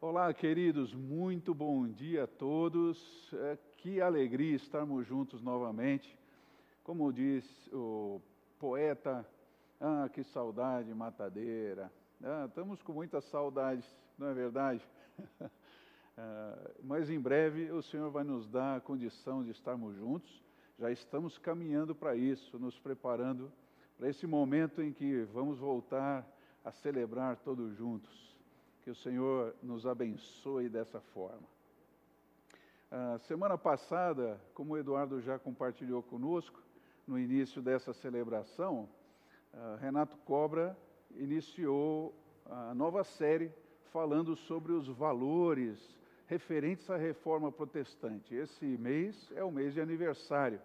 Olá, queridos, muito bom dia a todos. É, que alegria estarmos juntos novamente. Como diz o poeta, ah, que saudade matadeira. Ah, estamos com muitas saudades, não é verdade? ah, mas em breve o Senhor vai nos dar a condição de estarmos juntos. Já estamos caminhando para isso, nos preparando para esse momento em que vamos voltar a celebrar todos juntos. Que o Senhor nos abençoe dessa forma. A semana passada, como o Eduardo já compartilhou conosco, no início dessa celebração, Renato Cobra iniciou a nova série falando sobre os valores referentes à reforma protestante. Esse mês é o mês de aniversário,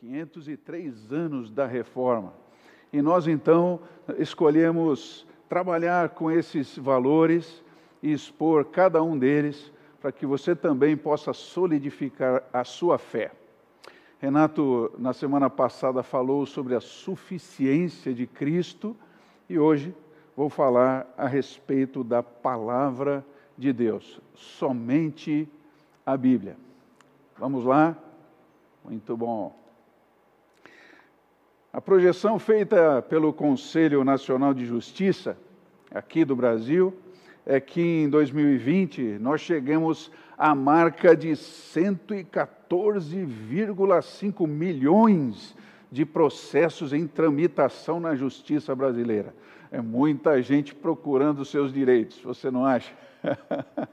503 anos da reforma. E nós então escolhemos trabalhar com esses valores e expor cada um deles para que você também possa solidificar a sua fé. Renato, na semana passada, falou sobre a suficiência de Cristo e hoje vou falar a respeito da palavra de Deus, somente a Bíblia. Vamos lá? Muito bom. A projeção feita pelo Conselho Nacional de Justiça, aqui do Brasil, é que em 2020 nós chegamos à marca de 114,5 milhões de processos em tramitação na justiça brasileira. É muita gente procurando seus direitos, você não acha?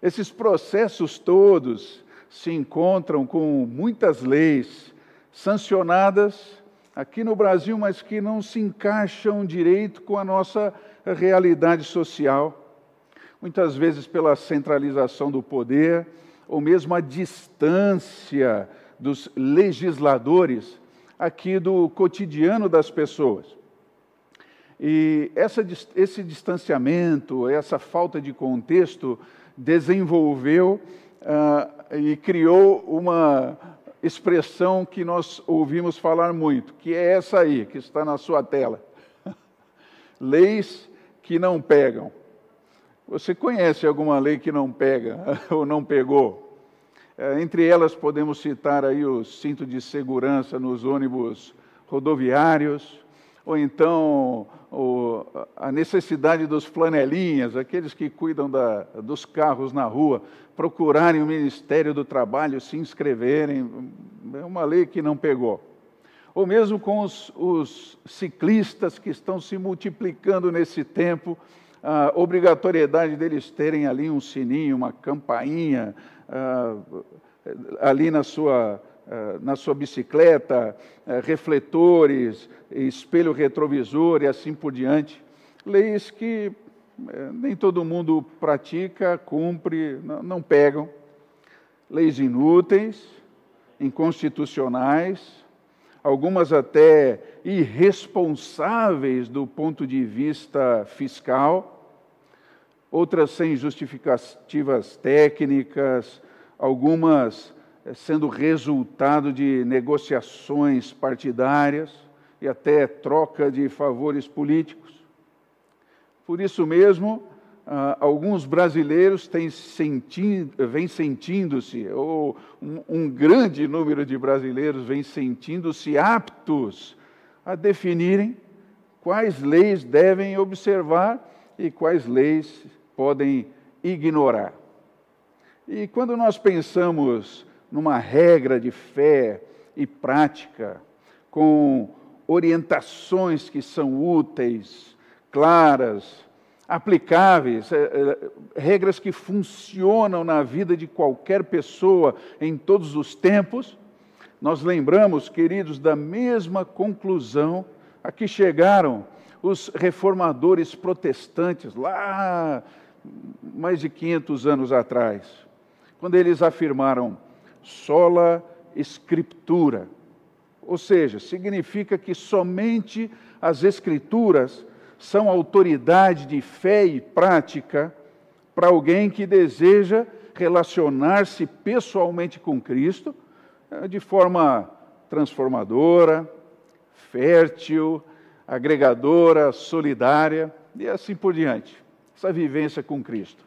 Esses processos todos se encontram com muitas leis sancionadas aqui no Brasil, mas que não se encaixam direito com a nossa realidade social. Muitas vezes pela centralização do poder, ou mesmo a distância dos legisladores aqui do cotidiano das pessoas. E essa, esse distanciamento, essa falta de contexto, desenvolveu uh, e criou uma, expressão que nós ouvimos falar muito, que é essa aí, que está na sua tela. Leis que não pegam. Você conhece alguma lei que não pega ou não pegou? É, entre elas podemos citar aí o cinto de segurança nos ônibus rodoviários, ou então o, a necessidade dos flanelinhas, aqueles que cuidam da, dos carros na rua, procurarem o Ministério do Trabalho, se inscreverem, é uma lei que não pegou. Ou mesmo com os, os ciclistas que estão se multiplicando nesse tempo, a obrigatoriedade deles terem ali um sininho, uma campainha, uh, ali na sua, na sua bicicleta, uh, refletores, espelho retrovisor e assim por diante. Leis que é, nem todo mundo pratica, cumpre, não, pegam. Leis inúteis, inconstitucionais, algumas até irresponsáveis do ponto de vista fiscal, outras sem justificativas técnicas, algumas eh, sendo resultado de negociações partidárias e até troca de favores políticos. Por isso mesmo, Uh, alguns brasileiros têm sentido, vem sentindo-se, ou um, um, grande número de brasileiros vem sentindo-se aptos a definirem quais leis devem observar e quais leis podem ignorar. E quando nós pensamos numa regra de fé e prática, com orientações que são úteis, claras, aplicáveis, é, é, regras que funcionam na vida de qualquer pessoa em todos os tempos, nós lembramos, queridos, da mesma conclusão a que chegaram os reformadores protestantes lá mais de 500 anos atrás, quando eles afirmaram sola scriptura, ou seja, significa que somente as escrituras são autoridade de fé e prática para alguém que deseja relacionar-se pessoalmente com Cristo eh, de forma transformadora, fértil, agregadora, solidária e assim por diante. essa vivência com Cristo.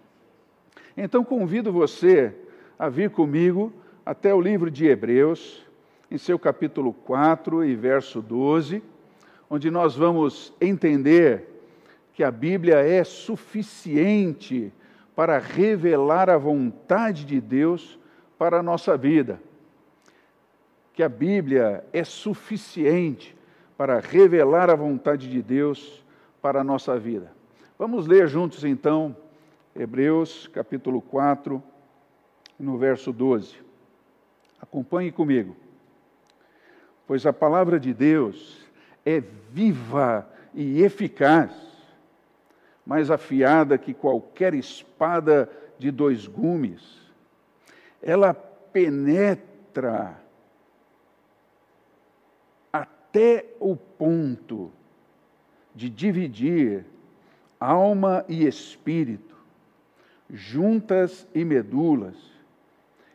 Então convido você a vir comigo até o livro de Hebreus, em seu capítulo 4 e verso 12, onde nós vamos entender que a Bíblia é suficiente para revelar a vontade de Deus para a nossa vida. Que a Bíblia é suficiente para revelar a vontade de Deus para a nossa vida. Vamos ler juntos então Hebreus capítulo 4, no verso 12. Acompanhe comigo. Pois a palavra de Deus é viva e eficaz, mais afiada que qualquer espada de dois gumes. Ela penetra até o ponto de dividir alma e espírito, juntas e medulas,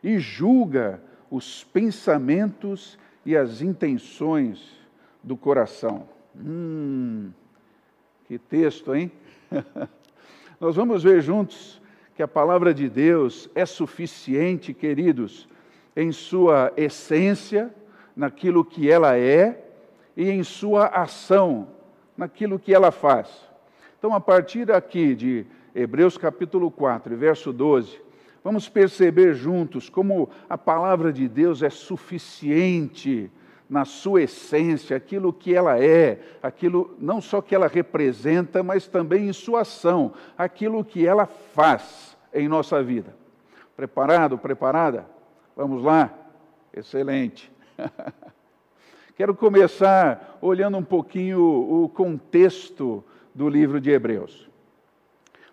e julga os pensamentos e as intenções do coração. Hum, que texto, hein? Nós vamos ver juntos que a palavra de Deus é suficiente, queridos, em sua essência, naquilo que ela é, e em sua ação, naquilo que ela faz. Então, a partir aqui de Hebreus capítulo 4, verso 12, vamos perceber juntos como a palavra de Deus é suficiente na sua essência, aquilo que ela é, aquilo não só que ela representa, mas também em sua ação, aquilo que ela faz em nossa vida. Preparado, preparada? Vamos lá? Excelente. Quero começar olhando um pouquinho o contexto do livro de Hebreus.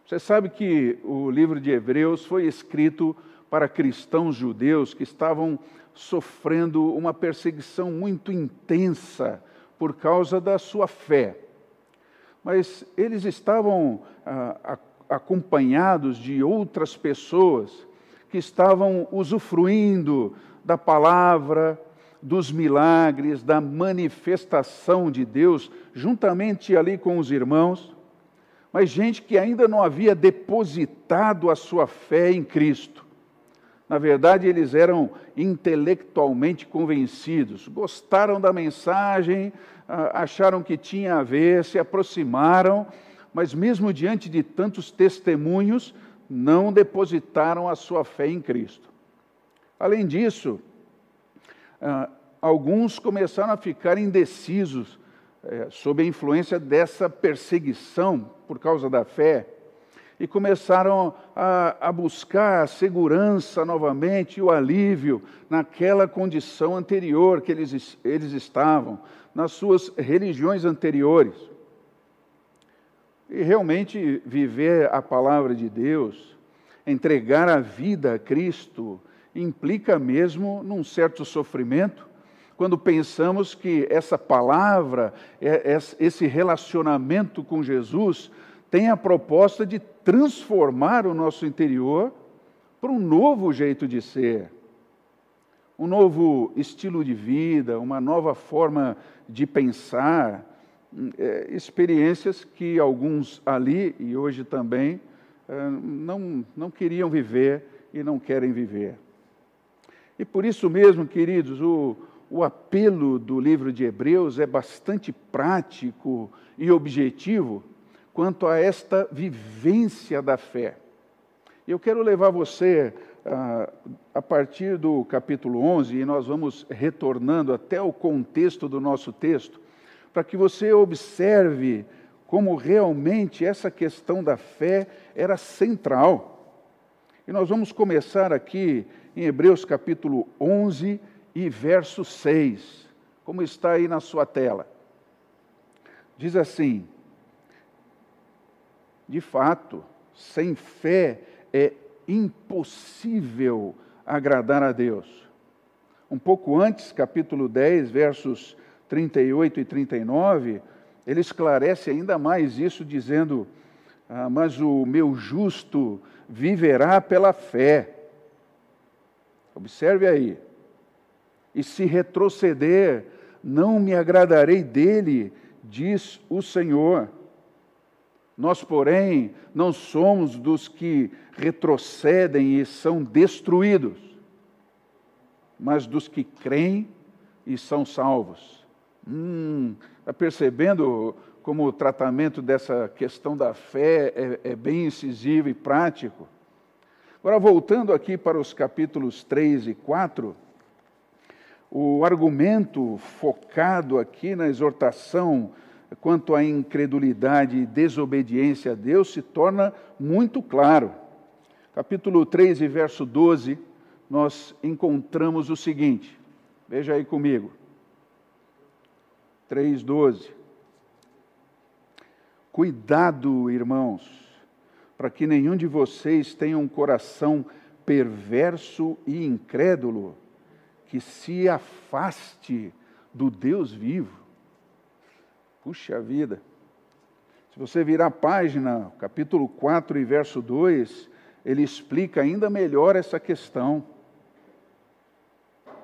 Você sabe que o livro de Hebreus foi escrito para cristãos judeus que estavam sofrendo uma perseguição muito intensa por causa da sua fé. Mas eles estavam ah, acompanhados de outras pessoas que estavam usufruindo da palavra, dos milagres, da manifestação de Deus, juntamente ali com os irmãos, mas gente que ainda não havia depositado a sua fé em Cristo. Na verdade, eles eram intelectualmente convencidos, gostaram da mensagem, acharam que tinha a ver, se aproximaram, mas mesmo diante de tantos testemunhos, não depositaram a sua fé em Cristo. Além disso, ah, alguns começaram a ficar indecisos é, sob a influência dessa perseguição por causa da fé e começaram a, a buscar a segurança novamente e o alívio naquela condição anterior que eles, eles estavam, nas suas religiões anteriores. E realmente viver a palavra de Deus, entregar a vida a Cristo, implica mesmo num certo sofrimento, quando pensamos que essa palavra, é, esse relacionamento com Jesus, tem a proposta de transformar o nosso interior para um novo jeito de ser, um novo estilo de vida, uma nova forma de pensar, é, experiências que alguns ali e hoje também é, não, não queriam viver e não querem viver. E por isso mesmo, queridos, o, o apelo do livro de Hebreus é bastante prático e objetivo quanto a esta vivência da fé. Eu quero levar você a, a partir do capítulo 11, e nós vamos retornando até o contexto do nosso texto, para que você observe como realmente essa questão da fé era central. E nós vamos começar aqui em Hebreus capítulo 11 e verso 6, como está aí na sua tela. Diz assim: De fato, sem fé é impossível agradar a Deus. Um pouco antes, capítulo 10, versos 38 e 39, ele esclarece ainda mais isso, dizendo: ah, Mas o meu justo viverá pela fé. Observe aí. E se retroceder, não me agradarei dele, diz o Senhor. Nós, porém, não somos dos que retrocedem e são destruídos, mas dos que creem e são salvos. Hum, está percebendo como o tratamento dessa questão da fé é, é bem incisivo e prático? Agora, voltando aqui para os capítulos 3 e 4, o argumento focado aqui na exortação quanto à incredulidade e desobediência a Deus se torna muito claro. Capítulo 3 e verso 12, nós encontramos o seguinte: veja aí comigo. 3,12. Cuidado, irmãos, para que nenhum de vocês tenha um coração perverso e incrédulo, que se afaste do Deus vivo. Puxa vida. Se você virar a página, capítulo 4 e verso 2, ele explica ainda melhor essa questão.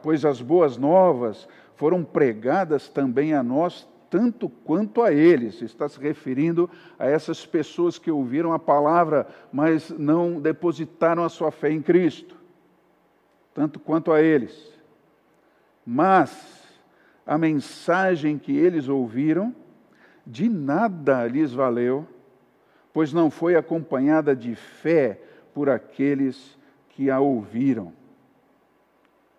Pois as boas novas foram pregadas também a nós, tanto quanto a eles. Está se referindo a essas pessoas que ouviram a palavra, mas não depositaram a sua fé em Cristo. Tanto quanto a eles. Mas a mensagem que eles ouviram de nada lhes valeu, pois não foi acompanhada de fé por aqueles que a ouviram.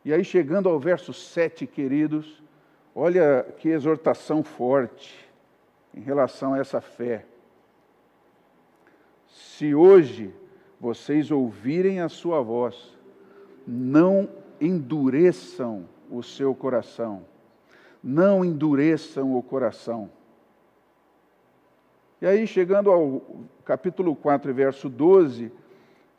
E aí, chegando ao verso 7, queridos, olha que exortação forte em relação a essa fé. Se hoje vocês ouvirem a sua voz, não endureçam o seu coração, não endureçam o coração. E aí, chegando ao capítulo 4, verso 12,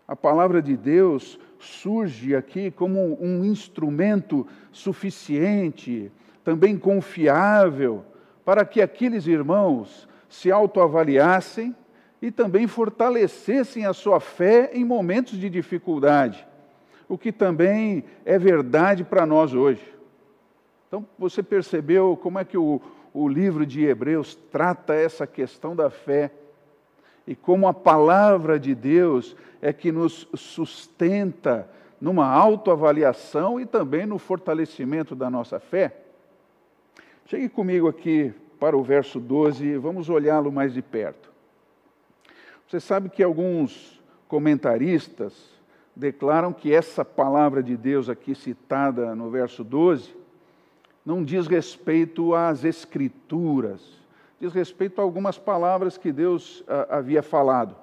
a palavra de Deus surge aqui como um instrumento suficiente, também confiável, para que aqueles irmãos se autoavaliassem e também fortalecessem a sua fé em momentos de dificuldade, o que também é verdade para nós hoje. Então, você percebeu como é que o, o livro de Hebreus trata essa questão da fé e como a palavra de Deus é que nos sustenta numa autoavaliação e também no fortalecimento da nossa fé. Chegue comigo aqui para o verso 12 e vamos olhá-lo mais de perto. Você sabe que alguns comentaristas declaram que essa palavra de Deus aqui citada no verso 12 não diz respeito às Escrituras, diz respeito a algumas palavras que Deus ah, havia falado.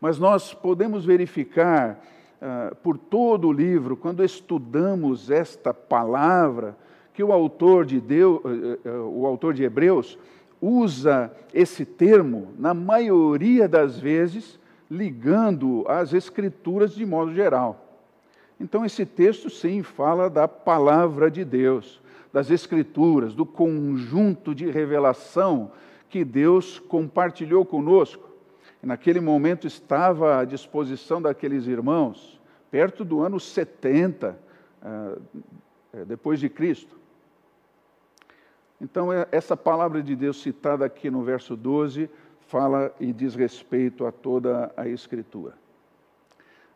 Mas nós podemos verificar ah, por todo o livro, quando estudamos esta palavra, que o autor de Deus, eh, eh, o autor de Hebreus, usa esse termo, na maioria das vezes, ligando as Escrituras de modo geral. Então, esse texto, sim, fala da palavra de Deus das Escrituras, do conjunto de revelação que Deus compartilhou conosco. E naquele momento estava à disposição daqueles irmãos, perto do ano 70 ah, eh, depois de Cristo. Então, é, essa palavra de Deus citada aqui no verso 12 fala e diz respeito a toda a Escritura.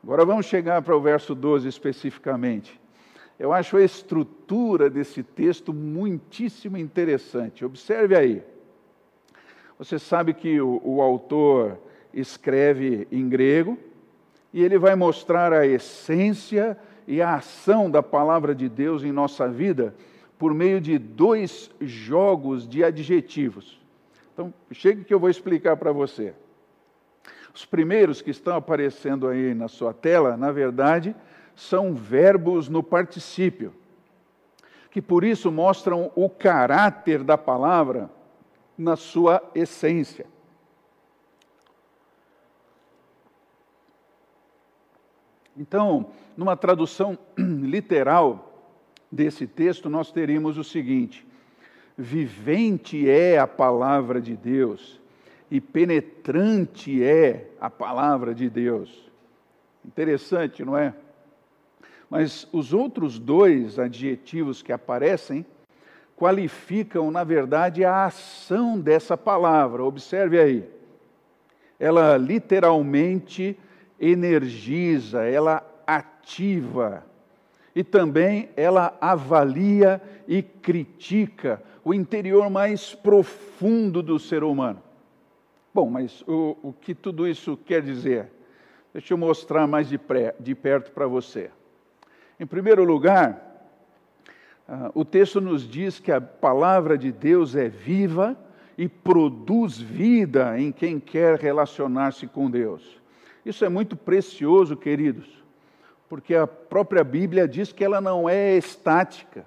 Agora vamos chegar para o verso 12 especificamente. Eu acho a estrutura desse texto muitíssimo interessante. Observe aí. Você sabe que o, o autor escreve em grego e ele vai mostrar a essência e a ação da palavra de Deus em nossa vida por meio de dois jogos de adjetivos. Então, chegue que eu vou explicar para você. Os primeiros que estão aparecendo aí na sua tela, na verdade, são verbos no particípio, que por isso mostram o caráter da palavra na sua essência. Então, numa tradução literal desse texto, nós teríamos o seguinte: vivente é a palavra de Deus e penetrante é a palavra de Deus. Interessante, não é? Mas os outros dois adjetivos que aparecem qualificam, na verdade, a ação dessa palavra. Observe aí. ela literalmente energiza, ela ativa e também ela avalia e critica o interior mais profundo do ser humano. Bom, mas o, o que tudo isso quer dizer? Deixa eu mostrar mais de, pré, de perto para você. Em primeiro lugar, uh, o texto nos diz que a palavra de Deus é viva e produz vida em quem quer relacionar-se com Deus. Isso é muito precioso, queridos, porque a própria Bíblia diz que ela não é estática,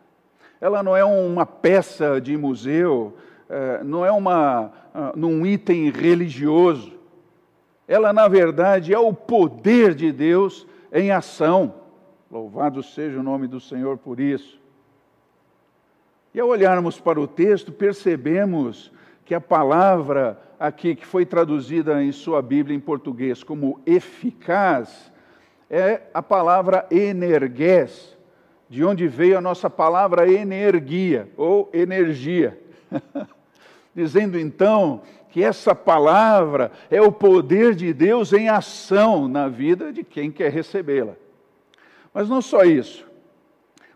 ela não é uma peça de museu, uh, não é uma, uh, num item religioso ela na verdade é o poder de Deus em ação. Louvado seja o nome do Senhor por isso. E ao olharmos para o texto, percebemos que a palavra aqui, que foi traduzida em sua Bíblia em português como eficaz, é a palavra energés, de onde veio a nossa palavra energia ou energia. Dizendo então que essa palavra é o poder de Deus em ação na vida de quem quer recebê-la. Mas não só isso.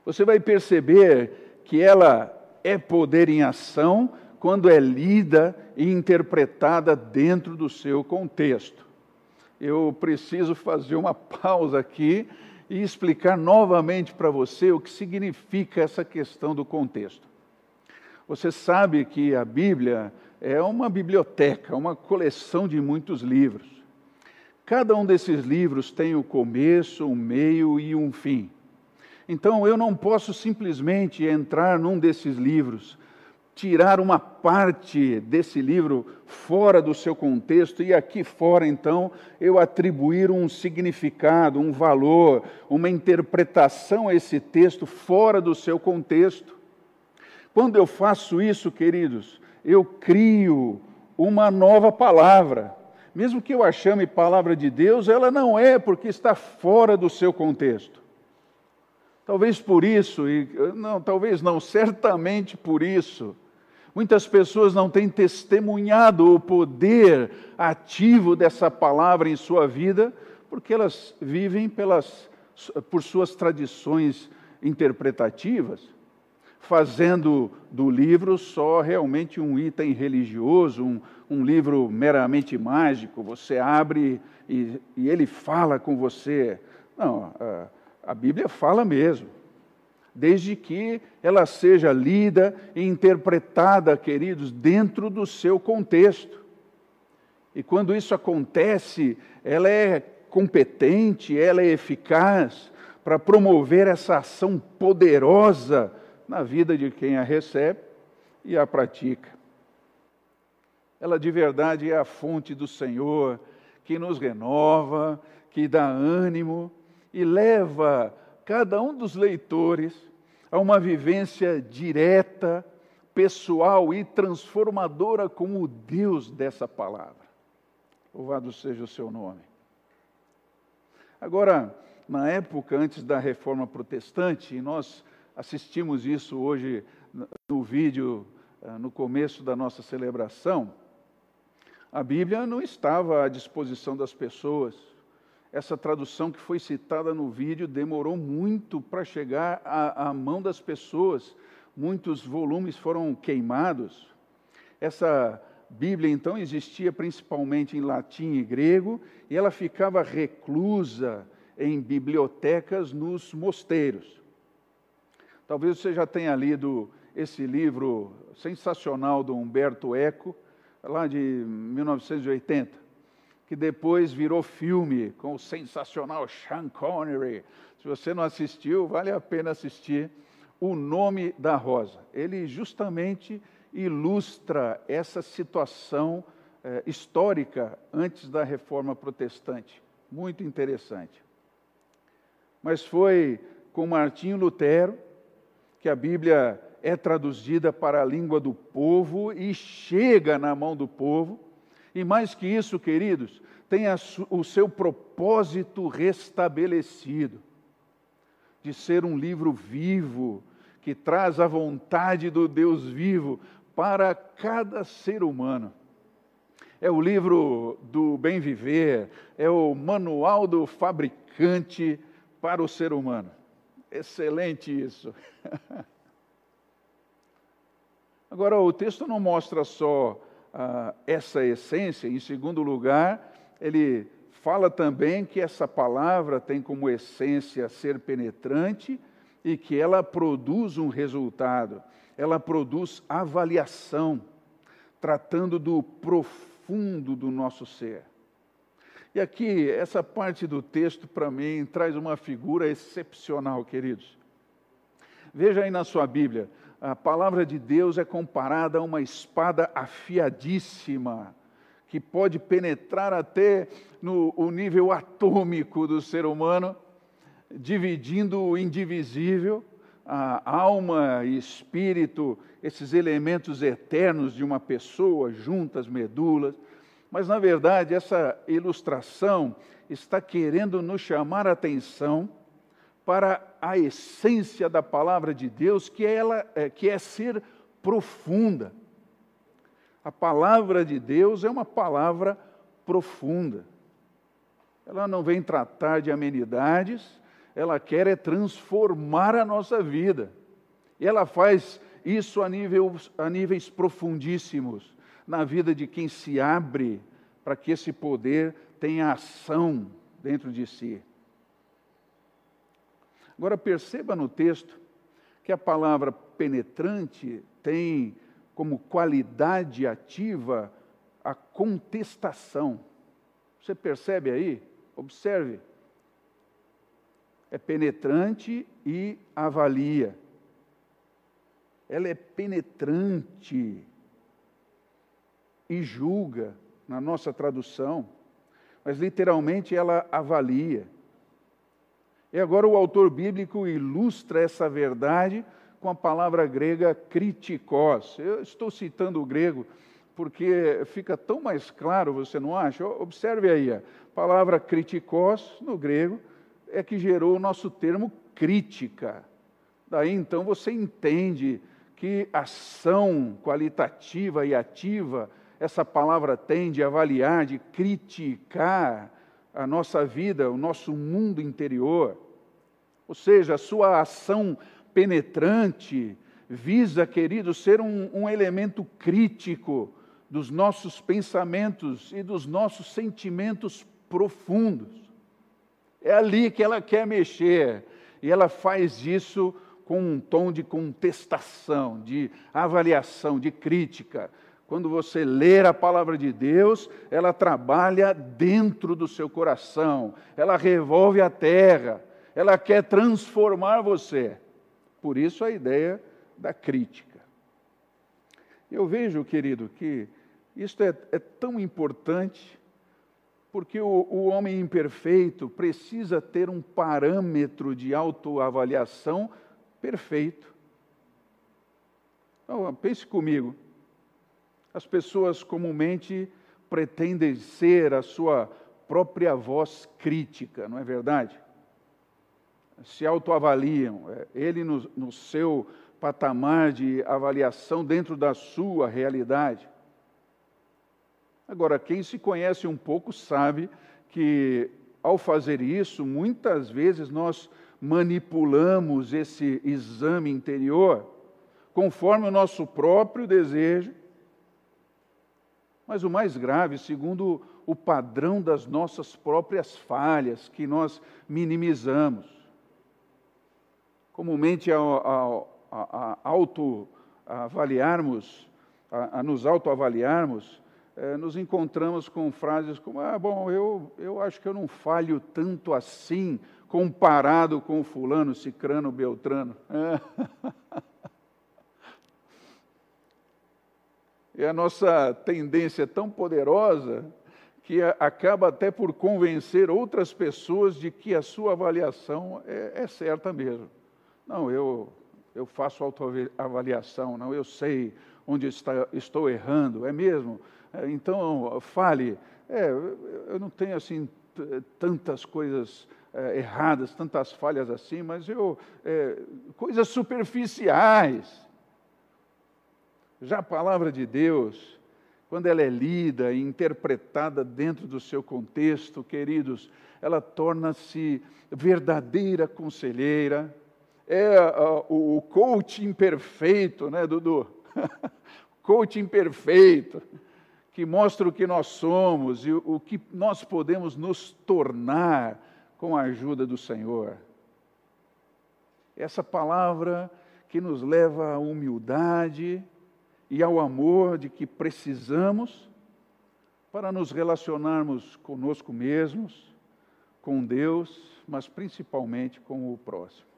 Você vai perceber que ela é poder em ação quando é lida e interpretada dentro do seu contexto. Eu preciso fazer uma pausa aqui e explicar novamente para você o que significa essa questão do contexto. Você sabe que a Bíblia é uma biblioteca, uma coleção de muitos livros. Cada um desses livros tem o começo, um meio e um fim. Então eu não posso simplesmente entrar num desses livros, tirar uma parte desse livro fora do seu contexto e aqui fora então eu atribuir um significado, um valor, uma interpretação a esse texto fora do seu contexto. Quando eu faço isso, queridos, eu crio uma nova palavra. Mesmo que eu a chame palavra de Deus, ela não é, porque está fora do seu contexto. Talvez por isso, e não, talvez não, certamente por isso, muitas pessoas não têm testemunhado o poder ativo dessa palavra em sua vida, porque elas vivem pelas, por suas tradições interpretativas fazendo do livro só realmente um item religioso, um, um livro meramente mágico. Você abre e, e ele fala com você. Não, a, a Bíblia fala mesmo. Desde que ela seja lida e interpretada, queridos, dentro do seu contexto. E quando isso acontece, ela é competente, ela é eficaz para promover essa ação poderosa na vida de quem a recebe e a pratica. Ela de verdade é a fonte do Senhor que nos renova, que dá ânimo e leva cada um dos leitores a uma vivência direta, pessoal e transformadora com o Deus dessa palavra. Louvado seja o seu nome. Agora, na época antes da reforma protestante, nós assistimos isso hoje no vídeo, eh, no começo da nossa celebração, a Bíblia não estava à disposição das pessoas. Essa tradução que foi citada no vídeo demorou muito para chegar à, à mão das pessoas. Muitos volumes foram queimados. Essa Bíblia, então, existia principalmente em latim e grego, e ela ficava reclusa em bibliotecas nos mosteiros. Talvez você já tenha lido esse livro sensacional do Humberto Eco, lá de 1980, que depois virou filme com o sensacional Sean Connery. Se você não assistiu, vale a pena assistir. O Nome da Rosa. Ele justamente ilustra essa situação eh, histórica antes da reforma protestante. Muito interessante. Mas foi com Martinho Lutero que a Bíblia é traduzida para a língua do povo e chega na mão do povo. E mais que isso, queridos, tem o seu propósito restabelecido de ser um livro vivo, que traz a vontade do Deus vivo para cada ser humano. é o livro do bem viver, é o manual do fabricante para o ser humano. Excelente isso. Agora, o texto não mostra só ah, essa essência, em segundo lugar, ele fala também que essa palavra tem como essência ser penetrante e que ela produz um resultado, ela produz avaliação, tratando do profundo do nosso ser. E aqui, essa parte do texto, para mim, traz uma figura excepcional, queridos. Veja aí na sua Bíblia, a palavra de Deus é comparada a uma espada afiadíssima, que pode penetrar até no o nível atômico do ser humano, dividindo o indivisível, a alma e espírito, esses elementos eternos de uma pessoa, juntas, medulas. Mas, na verdade, essa ilustração está querendo nos chamar a atenção para a essência da palavra de Deus, que é, ela, é, que é ser profunda. A palavra de Deus é uma palavra profunda. Ela não vem tratar de amenidades, ela quer é transformar a nossa vida. E ela faz isso a, nível, a níveis profundíssimos, na vida de quem se abre para que esse poder tenha ação dentro de si. Agora perceba no texto que a palavra penetrante tem como qualidade ativa a contestação. Você percebe aí? Observe. É penetrante e avalia. Ela é penetrante e julga, na nossa tradução, mas literalmente ela avalia. E agora o autor bíblico ilustra essa verdade com a palavra grega kritikos. Eu estou citando o grego porque fica tão mais claro, você não acha? Observe aí, a palavra kritikos no grego é que gerou o nosso termo crítica. Daí então você entende que ação qualitativa e ativa essa palavra tem de avaliar, de criticar a nossa vida, o nosso mundo interior. Ou seja, a sua ação penetrante visa, querido, ser um, um elemento crítico dos nossos pensamentos e dos nossos sentimentos profundos. É ali que ela quer mexer, e ela faz isso com um tom de contestação, de avaliação, de crítica. Quando você ler a palavra de Deus, ela trabalha dentro do seu coração, ela revolve a terra, ela quer transformar você. Por isso a ideia da crítica. Eu vejo, querido, que isto é, é tão importante, porque o, o homem imperfeito precisa ter um parâmetro de autoavaliação perfeito. Então, pense comigo. As pessoas comumente pretendem ser a sua própria voz crítica, não é verdade? Se autoavaliam, é, ele no, no seu patamar de avaliação dentro da sua realidade. Agora, quem se conhece um pouco sabe que, ao fazer isso, muitas vezes nós manipulamos esse exame interior conforme o nosso próprio desejo. Mas o mais grave, segundo o padrão das nossas próprias falhas, que nós minimizamos comumente ao, ao, a, autoavaliarmos, a, a nos autoavaliarmos, é, nos encontramos com frases como: ah, bom, eu, eu acho que eu não falho tanto assim comparado com Fulano, Cicrano, Beltrano. É. A nossa tendência é tão poderosa que acaba até por convencer outras pessoas de que a sua avaliação é, é certa mesmo. Não, eu, eu faço autoavaliação, não, eu sei onde está, estou errando, é mesmo? É, então, fale. É, eu não tenho assim tantas coisas é, erradas, tantas falhas assim, mas eu é, coisas superficiais. Já a palavra de Deus, quando ela é lida e interpretada dentro do seu contexto, queridos, ela torna-se verdadeira conselheira. É uh, o coach imperfeito, né, Dudu? coach imperfeito, que mostra o que nós somos e o que nós podemos nos tornar com a ajuda do Senhor. Essa palavra que nos leva à humildade e ao amor de que precisamos para nos relacionarmos conosco mesmos, com Deus, mas principalmente com o próximo.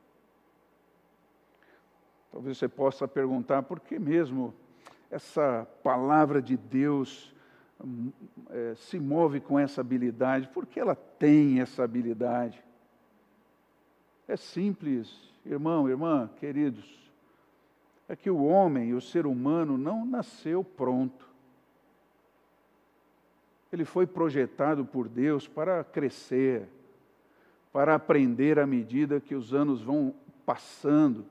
Talvez você possa perguntar por que mesmo essa palavra de Deus é, se move com essa habilidade, por que ela tem essa habilidade? É simples, irmão, irmã, queridos. É que o homem, o ser humano, não nasceu pronto. Ele foi projetado por Deus para crescer, para aprender à medida que os anos vão passando.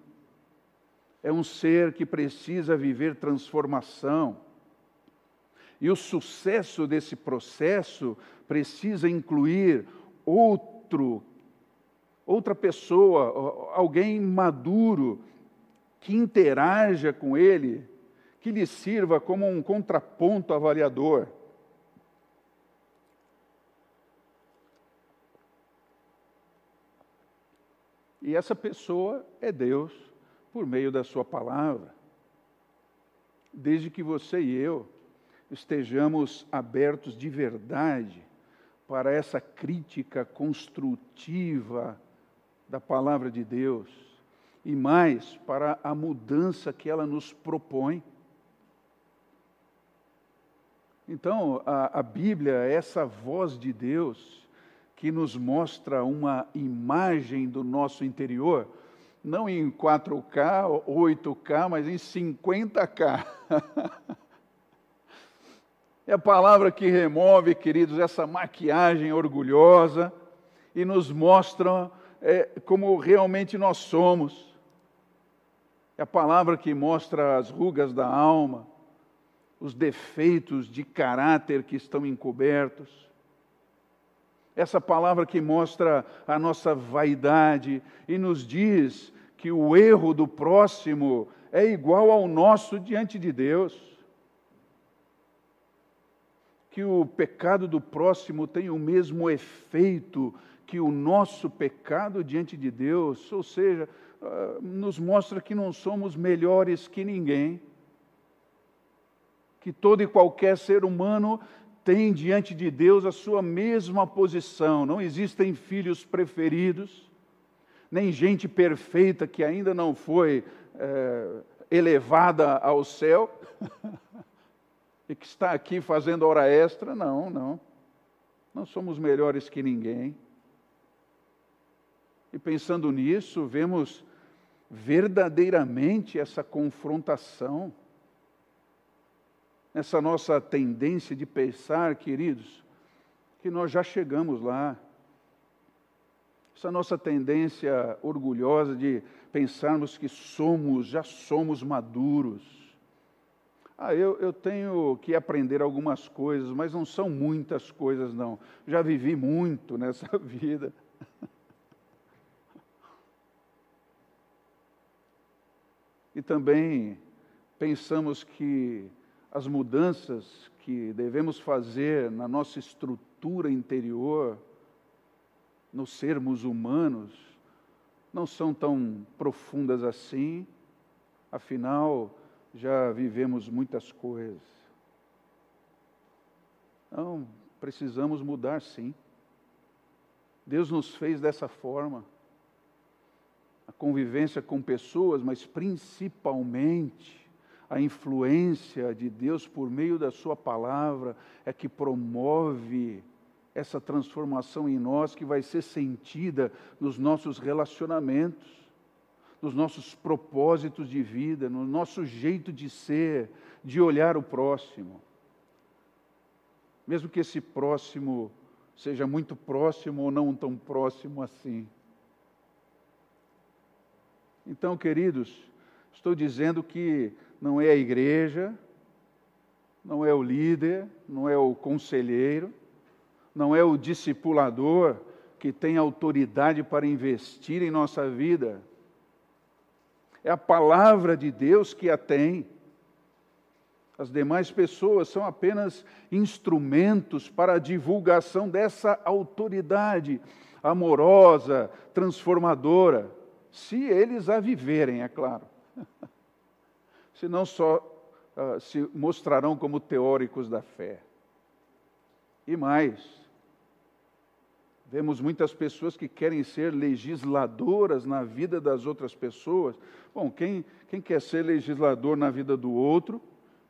É um ser que precisa viver transformação. E o sucesso desse processo precisa incluir outro, outra pessoa, alguém maduro, que interaja com ele, que lhe sirva como um contraponto avaliador. E essa pessoa é Deus por meio da Sua palavra. Desde que você e eu estejamos abertos de verdade para essa crítica construtiva da palavra de Deus e mais para a mudança que ela nos propõe. Então, a, a Bíblia é essa voz de Deus que nos mostra uma imagem do nosso interior, não em 4K, 8K, mas em 50K. É a palavra que remove, queridos, essa maquiagem orgulhosa e nos mostra é, como realmente nós somos. É a palavra que mostra as rugas da alma, os defeitos de caráter que estão encobertos. Essa palavra que mostra a nossa vaidade e nos diz que o erro do próximo é igual ao nosso diante de Deus. Que o pecado do próximo tem o mesmo efeito que o nosso pecado diante de Deus, ou seja, ah, nos mostra que não somos melhores que ninguém, que todo e qualquer ser humano tem diante de Deus a sua mesma posição, não existem filhos preferidos, nem gente perfeita que ainda não foi é, elevada ao céu. e que está aqui fazendo hora extra. Não, não. Não somos melhores que ninguém. E pensando nisso, vemos verdadeiramente essa confrontação, essa nossa tendência de pensar, queridos, que nós já chegamos lá. Essa nossa tendência orgulhosa de pensarmos que somos, já somos maduros ah, eu, eu tenho que aprender algumas coisas, mas não são muitas coisas, não. Já vivi muito nessa vida. E também pensamos que as mudanças que devemos fazer na nossa estrutura interior, nos sermos humanos, não são tão profundas assim, afinal, já vivemos muitas coisas. Não, precisamos mudar sim. Deus nos fez dessa forma. A convivência com pessoas, mas principalmente a influência de Deus por meio da Sua palavra é que promove essa transformação em nós que vai ser sentida nos nossos relacionamentos nos nossos propósitos de vida, no nosso jeito de ser, de olhar o próximo. Mesmo que esse próximo seja muito próximo ou não tão próximo assim. Então, queridos, estou dizendo que não é a igreja, não é o líder, não é o conselheiro, não é o discipulador que tem autoridade para investir em nossa vida. É a palavra de Deus que a tem. As demais pessoas são apenas instrumentos para a divulgação dessa autoridade amorosa, transformadora, se eles a viverem, é claro. Se não só uh, se mostrarão como teóricos da fé. E mais, vemos muitas pessoas que querem ser legisladoras na vida das outras pessoas. Bom, quem, quem quer ser legislador na vida do outro,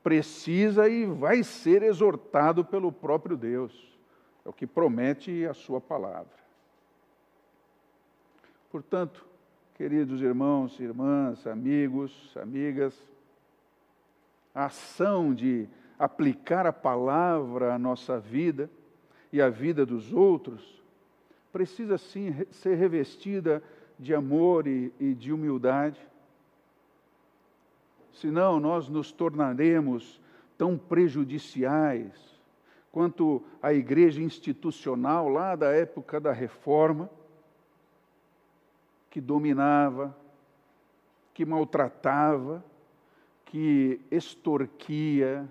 precisa e vai ser exortado pelo próprio Deus. É o que promete a sua palavra. Portanto, queridos irmãos, irmãs, amigos, amigas, a ação de aplicar a palavra à nossa vida e à vida dos outros precisa sim ser revestida de amor e, e de humildade. Senão nós nos tornaremos tão prejudiciais quanto a igreja institucional lá da época da reforma, que dominava, que maltratava, que extorquia,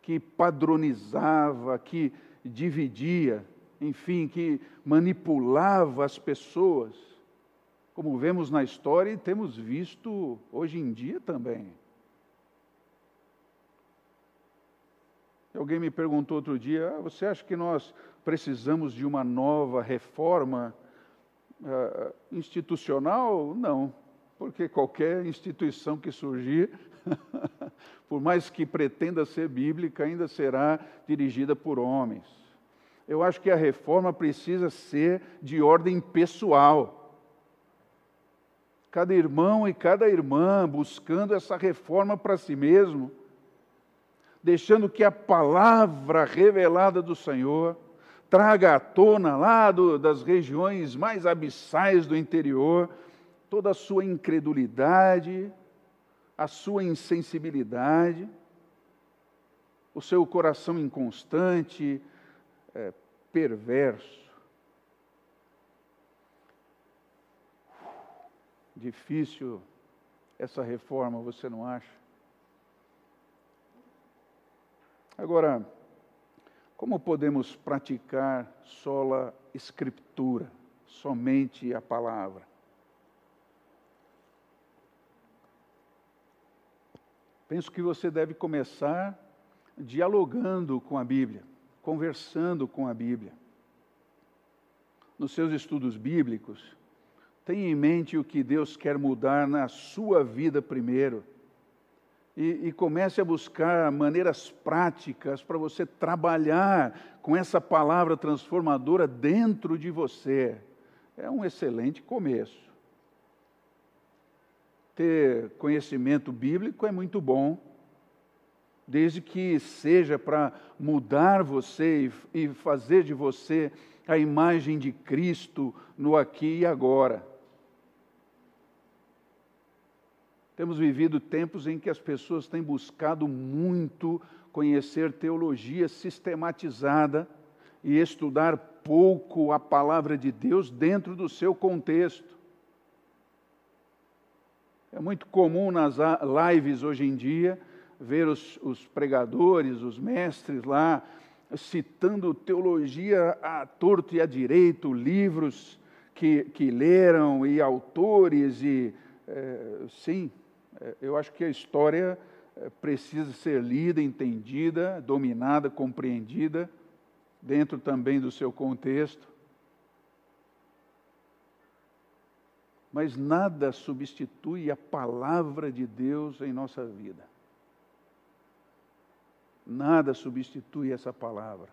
que padronizava, que dividia, enfim, que manipulava as pessoas como vemos na história e temos visto hoje em dia também. Alguém me perguntou outro dia: ah, você acha que nós precisamos de uma nova reforma uh, institucional? Não, porque qualquer instituição que surgir, por mais que pretenda ser bíblica, ainda será dirigida por homens. Eu acho que a reforma precisa ser de ordem pessoal cada irmão e cada irmã buscando essa reforma para si mesmo, deixando que a palavra revelada do Senhor traga à tona lá do, das regiões mais abissais do interior toda a sua incredulidade, a sua insensibilidade, o seu coração inconstante, é, perverso. difícil essa reforma, você não acha? Agora, como podemos praticar sola escritura, somente a palavra? Penso que você deve começar dialogando com a Bíblia, conversando com a Bíblia. Nos seus estudos bíblicos, Tenha em mente o que Deus quer mudar na sua vida primeiro. E, e, comece a buscar maneiras práticas para você trabalhar com essa palavra transformadora dentro de você. É um excelente começo. Ter conhecimento bíblico é muito bom, desde que seja para mudar você e, fazer de você a imagem de Cristo no aqui e agora. Temos vivido tempos em que as pessoas têm buscado muito conhecer teologia sistematizada e estudar pouco a palavra de Deus dentro do seu contexto. É muito comum nas lives hoje em dia ver os, os pregadores, os mestres lá, citando teologia a torto e a direito, livros que, que leram e autores e, é, sim, é, eu acho que a história é, precisa ser lida, entendida, dominada, compreendida, dentro também do seu contexto. Mas nada substitui a palavra de Deus em nossa vida. Nada substitui essa palavra.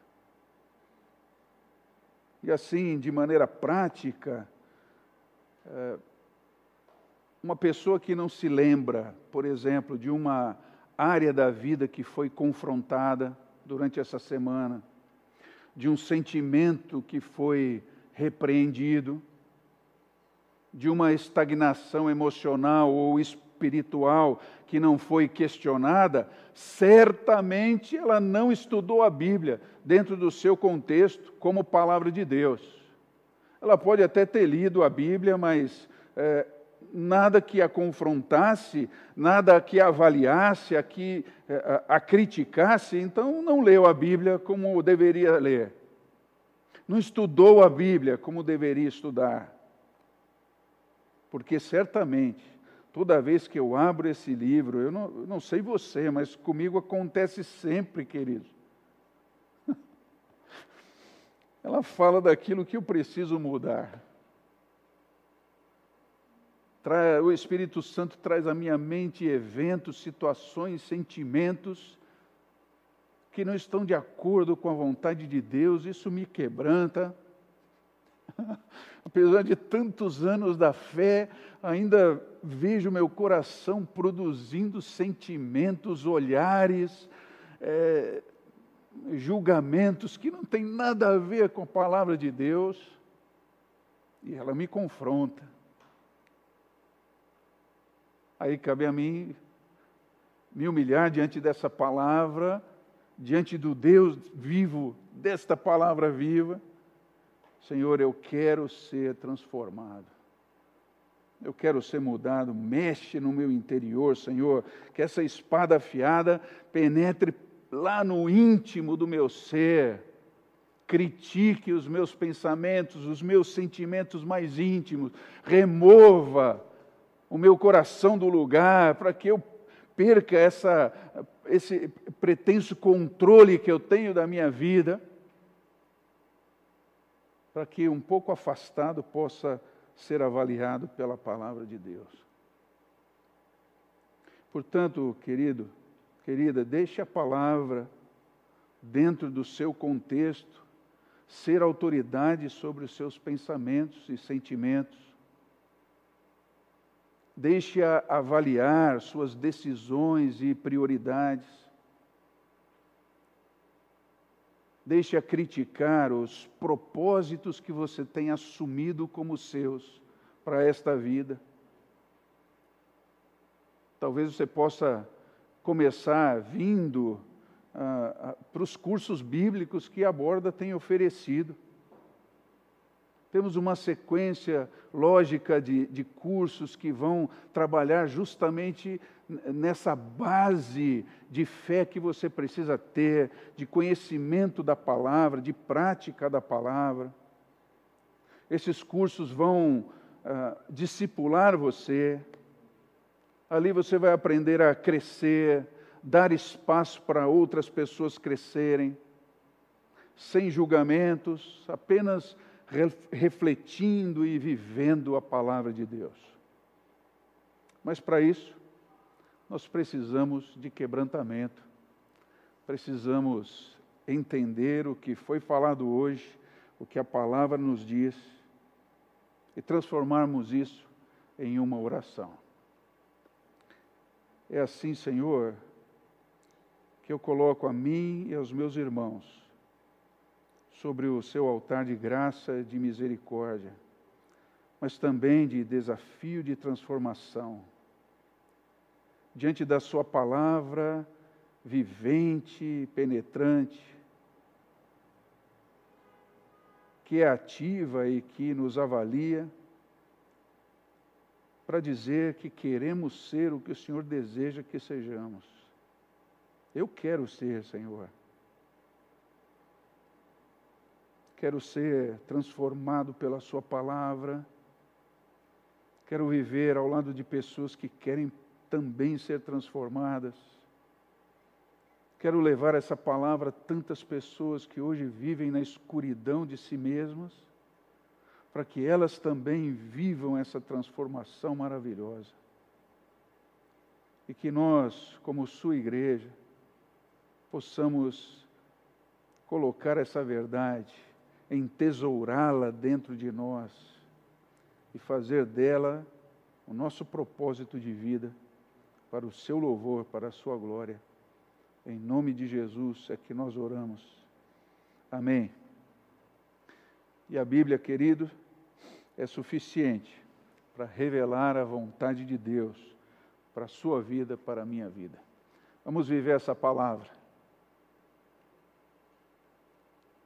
E assim, de maneira prática, é, uma pessoa que não se lembra, por exemplo, de uma área da vida que foi confrontada durante essa semana, de um sentimento que foi repreendido, de uma estagnação emocional ou espiritual que não foi questionada, certamente ela não estudou a Bíblia dentro do seu contexto como palavra de Deus. Ela pode até ter lido a Bíblia, mas é, nada que a confrontasse, nada que a avaliasse, a, que, a, a criticasse, então não leu a Bíblia como deveria ler. Não estudou a Bíblia como deveria estudar. Porque certamente, toda vez que eu abro esse livro, eu não, eu não sei você, mas comigo acontece sempre, querido. Ela fala daquilo que eu preciso mudar o Espírito Santo traz à minha mente eventos, situações, sentimentos que não estão de acordo com a vontade de Deus, isso me quebranta. Apesar de tantos anos da fé, ainda vejo meu coração produzindo sentimentos, olhares, é, julgamentos que não tem nada a ver com a palavra de Deus, e ela me confronta. Aí cabe a mim me humilhar diante dessa palavra, diante do Deus vivo, desta palavra viva. Senhor, eu quero ser transformado. Eu quero ser mudado. Mexe no meu interior, Senhor. Que essa espada afiada penetre lá no íntimo do meu ser. Critique os meus pensamentos, os meus sentimentos mais íntimos. Remova o meu coração do lugar, para que eu perca essa, esse pretenso controle que eu tenho da minha vida, para que um pouco afastado possa ser avaliado pela palavra de Deus. Portanto, querido, querida, deixe a palavra dentro do seu contexto ser autoridade sobre os seus pensamentos e sentimentos Deixe-a avaliar suas decisões e prioridades. Deixe-a criticar os propósitos que você tem assumido como seus para esta vida. Talvez você possa começar vindo ah, ah, para os cursos bíblicos que a Borda tem oferecido. Temos uma sequência lógica de, de cursos que vão trabalhar justamente nessa base de fé que você precisa ter, de conhecimento da palavra, de prática da palavra. Esses cursos vão uh, discipular você. Ali você vai aprender a crescer, dar espaço para outras pessoas crescerem, sem julgamentos, apenas refletindo e vivendo a palavra de Deus. Mas para isso, nós precisamos de quebrantamento, precisamos entender o que foi falado hoje, o que a palavra nos diz, e transformarmos isso em uma oração. É assim, Senhor, que eu coloco a mim e aos meus irmãos sobre o seu altar de graça de misericórdia, mas também de desafio de transformação. Diante da Sua palavra vivente, penetrante, que é ativa e que nos avalia, para dizer que queremos ser o que o Senhor deseja que sejamos. Eu quero ser, Senhor. Quero ser transformado pela Sua palavra, quero viver ao lado de pessoas que querem também ser transformadas. Quero levar essa palavra a tantas pessoas que hoje vivem na escuridão de si mesmas, para que elas também vivam essa transformação maravilhosa. E que nós, como Sua igreja, possamos colocar essa verdade entesourá-la dentro de nós e fazer dela o nosso propósito de vida para o seu louvor, para a sua glória. Em nome de Jesus é que nós oramos. Amém. E a Bíblia, querido, é suficiente para revelar a vontade de Deus para a sua vida, para a minha vida. Vamos viver essa palavra